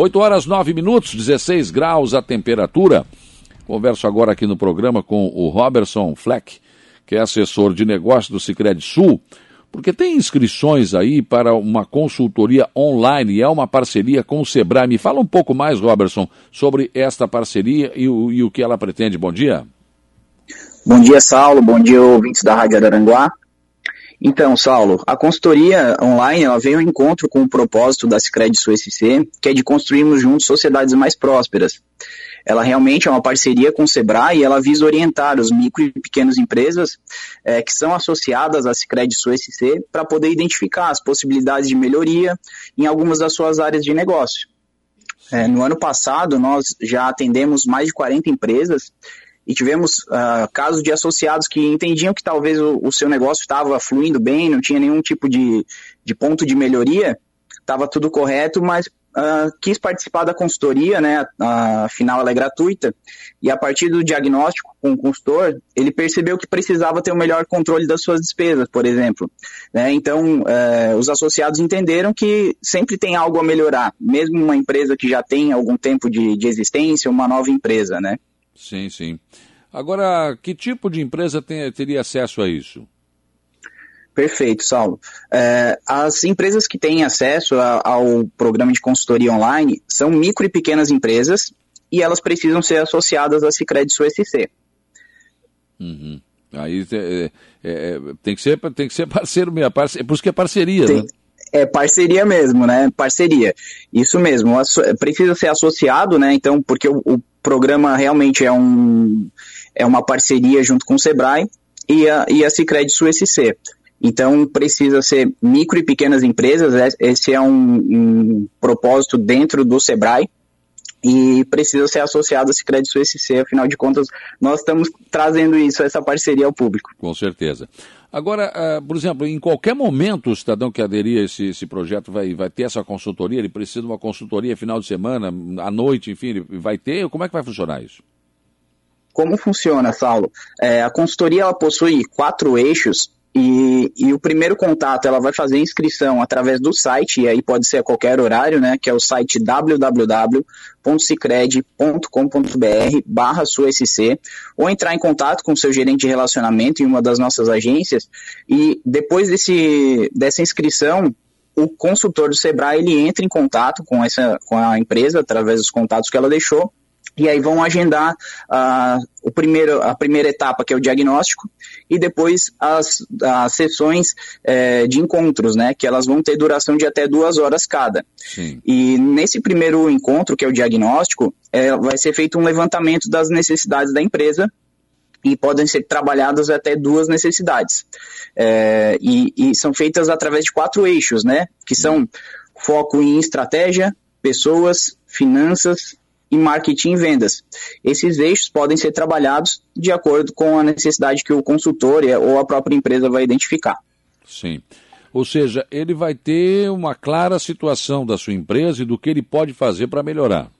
8 horas 9 minutos, 16 graus a temperatura. Converso agora aqui no programa com o Robertson Fleck, que é assessor de negócio do Cicred Sul, porque tem inscrições aí para uma consultoria online é uma parceria com o Sebrae. Me fala um pouco mais, Robertson, sobre esta parceria e o, e o que ela pretende. Bom dia. Bom dia, Saulo. Bom dia, ouvintes da Rádio Araranguá. Então, Saulo, a consultoria online ela veio ao encontro com o propósito da Cicred SC, que é de construirmos juntos sociedades mais prósperas. Ela realmente é uma parceria com o Sebrae e ela visa orientar os micro e pequenas empresas é, que são associadas à Cicred SC para poder identificar as possibilidades de melhoria em algumas das suas áreas de negócio. É, no ano passado, nós já atendemos mais de 40 empresas e tivemos uh, casos de associados que entendiam que talvez o, o seu negócio estava fluindo bem, não tinha nenhum tipo de, de ponto de melhoria, estava tudo correto, mas uh, quis participar da consultoria, né? Afinal, ela é gratuita. E a partir do diagnóstico com o consultor, ele percebeu que precisava ter um melhor controle das suas despesas, por exemplo. Né? Então, uh, os associados entenderam que sempre tem algo a melhorar, mesmo uma empresa que já tem algum tempo de, de existência, uma nova empresa, né? Sim, sim. Agora, que tipo de empresa tem, teria acesso a isso? Perfeito, Saulo. É, as empresas que têm acesso a, ao programa de consultoria online são micro e pequenas empresas e elas precisam ser associadas a Cicred SC. Uhum. Aí é, é, é, tem, que ser, tem que ser parceiro mesmo, é por isso que é parceria, tem, né? É parceria mesmo, né? Parceria. Isso mesmo. Precisa ser associado, né? Então, porque o, o programa realmente é, um, é uma parceria junto com o Sebrae e a, e a Cicred SC. Então, precisa ser micro e pequenas empresas, é, esse é um, um propósito dentro do Sebrae, e precisa ser associado a Cicred SC, afinal de contas, nós estamos trazendo isso, essa parceria ao público. Com certeza. Agora, uh, por exemplo, em qualquer momento o cidadão que aderir a esse, esse projeto vai, vai ter essa consultoria, ele precisa de uma consultoria final de semana, à noite, enfim, ele vai ter, como é que vai funcionar isso? Como funciona, Saulo? É, a consultoria ela possui quatro eixos e, e, o primeiro contato, ela vai fazer inscrição através do site, e aí pode ser a qualquer horário, né, que é o site www.cicred.com.br barra SC, ou entrar em contato com o seu gerente de relacionamento em uma das nossas agências, e depois desse, dessa inscrição, o consultor do Sebrae, ele entra em contato com, essa, com a empresa, através dos contatos que ela deixou, e aí vão agendar uh, o primeiro, a primeira etapa, que é o diagnóstico, e depois as, as sessões é, de encontros, né? Que elas vão ter duração de até duas horas cada. Sim. E nesse primeiro encontro, que é o diagnóstico, é, vai ser feito um levantamento das necessidades da empresa e podem ser trabalhadas até duas necessidades. É, e, e, são feitas através de quatro eixos, né? Que são foco em estratégia, pessoas, finanças e marketing e vendas. Esses eixos podem ser trabalhados de acordo com a necessidade que o consultor ou a própria empresa vai identificar. Sim. Ou seja, ele vai ter uma clara situação da sua empresa e do que ele pode fazer para melhorar.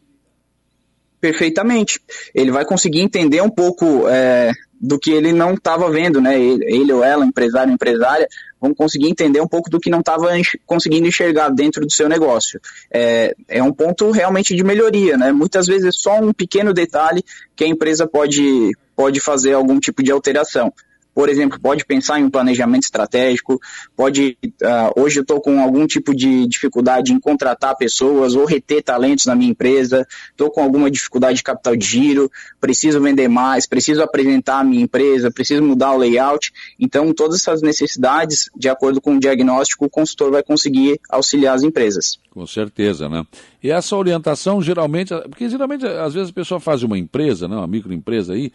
Perfeitamente. Ele vai conseguir entender um pouco é, do que ele não estava vendo, né? Ele, ele, ou ela, empresário, empresária, vão conseguir entender um pouco do que não estava conseguindo enxergar dentro do seu negócio. É, é um ponto realmente de melhoria, né? Muitas vezes é só um pequeno detalhe que a empresa pode, pode fazer algum tipo de alteração por exemplo, pode pensar em um planejamento estratégico, pode, uh, hoje eu estou com algum tipo de dificuldade em contratar pessoas ou reter talentos na minha empresa, estou com alguma dificuldade de capital de giro, preciso vender mais, preciso apresentar a minha empresa, preciso mudar o layout. Então, todas essas necessidades, de acordo com o diagnóstico, o consultor vai conseguir auxiliar as empresas. Com certeza, né? E essa orientação geralmente, porque geralmente às vezes a pessoa faz uma empresa, né, uma microempresa aí,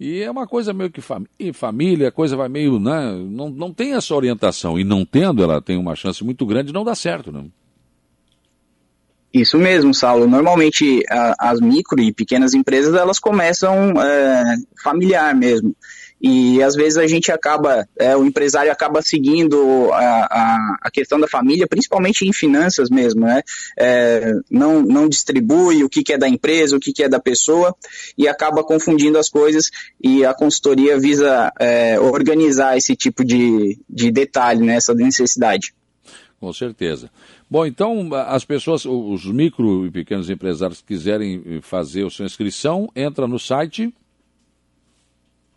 e é uma coisa meio que fam família, a coisa vai meio, né? Não, não tem essa orientação. E não tendo, ela tem uma chance muito grande de não dar certo, né? Isso mesmo, Saulo. Normalmente a, as micro e pequenas empresas elas começam é, familiar mesmo e às vezes a gente acaba, é, o empresário acaba seguindo a, a, a, questão da família, principalmente em finanças mesmo, né? É, não, não distribui o que, que é da empresa, o que, que é da pessoa e acaba confundindo as coisas e a consultoria visa é, organizar esse tipo de, de detalhe, né, essa necessidade. Com certeza. Bom, então as pessoas, os micro e pequenos empresários que quiserem fazer a sua inscrição, entra no site.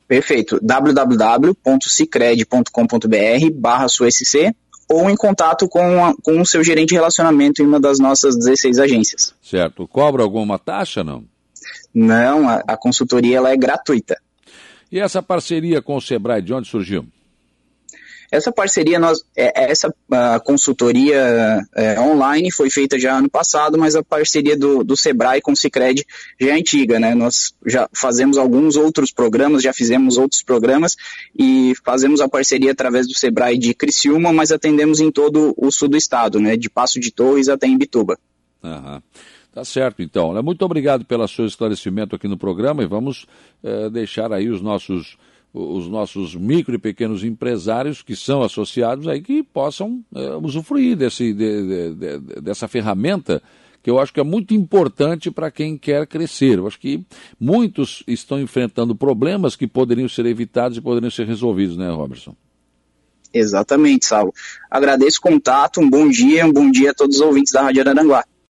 Perfeito. www.cicred.com.br barra SC ou em contato com, a, com o seu gerente de relacionamento em uma das nossas 16 agências. Certo. Cobra alguma taxa, não? Não, a, a consultoria ela é gratuita. E essa parceria com o Sebrae, de onde surgiu? Essa parceria, nós, é, essa consultoria é, online foi feita já ano passado, mas a parceria do, do Sebrae com o Cicred já é antiga, né? Nós já fazemos alguns outros programas, já fizemos outros programas e fazemos a parceria através do Sebrae de Criciúma, mas atendemos em todo o sul do estado, né? De Passo de Torres até em Bituba. Aham. Tá certo, então. Muito obrigado pelo seu esclarecimento aqui no programa e vamos é, deixar aí os nossos os nossos micro e pequenos empresários que são associados aí que possam é, usufruir desse, de, de, de, dessa ferramenta que eu acho que é muito importante para quem quer crescer. Eu acho que muitos estão enfrentando problemas que poderiam ser evitados e poderiam ser resolvidos, né, Robertson? Exatamente, Salvo. Agradeço o contato, um bom dia, um bom dia a todos os ouvintes da Rádio Aranguá.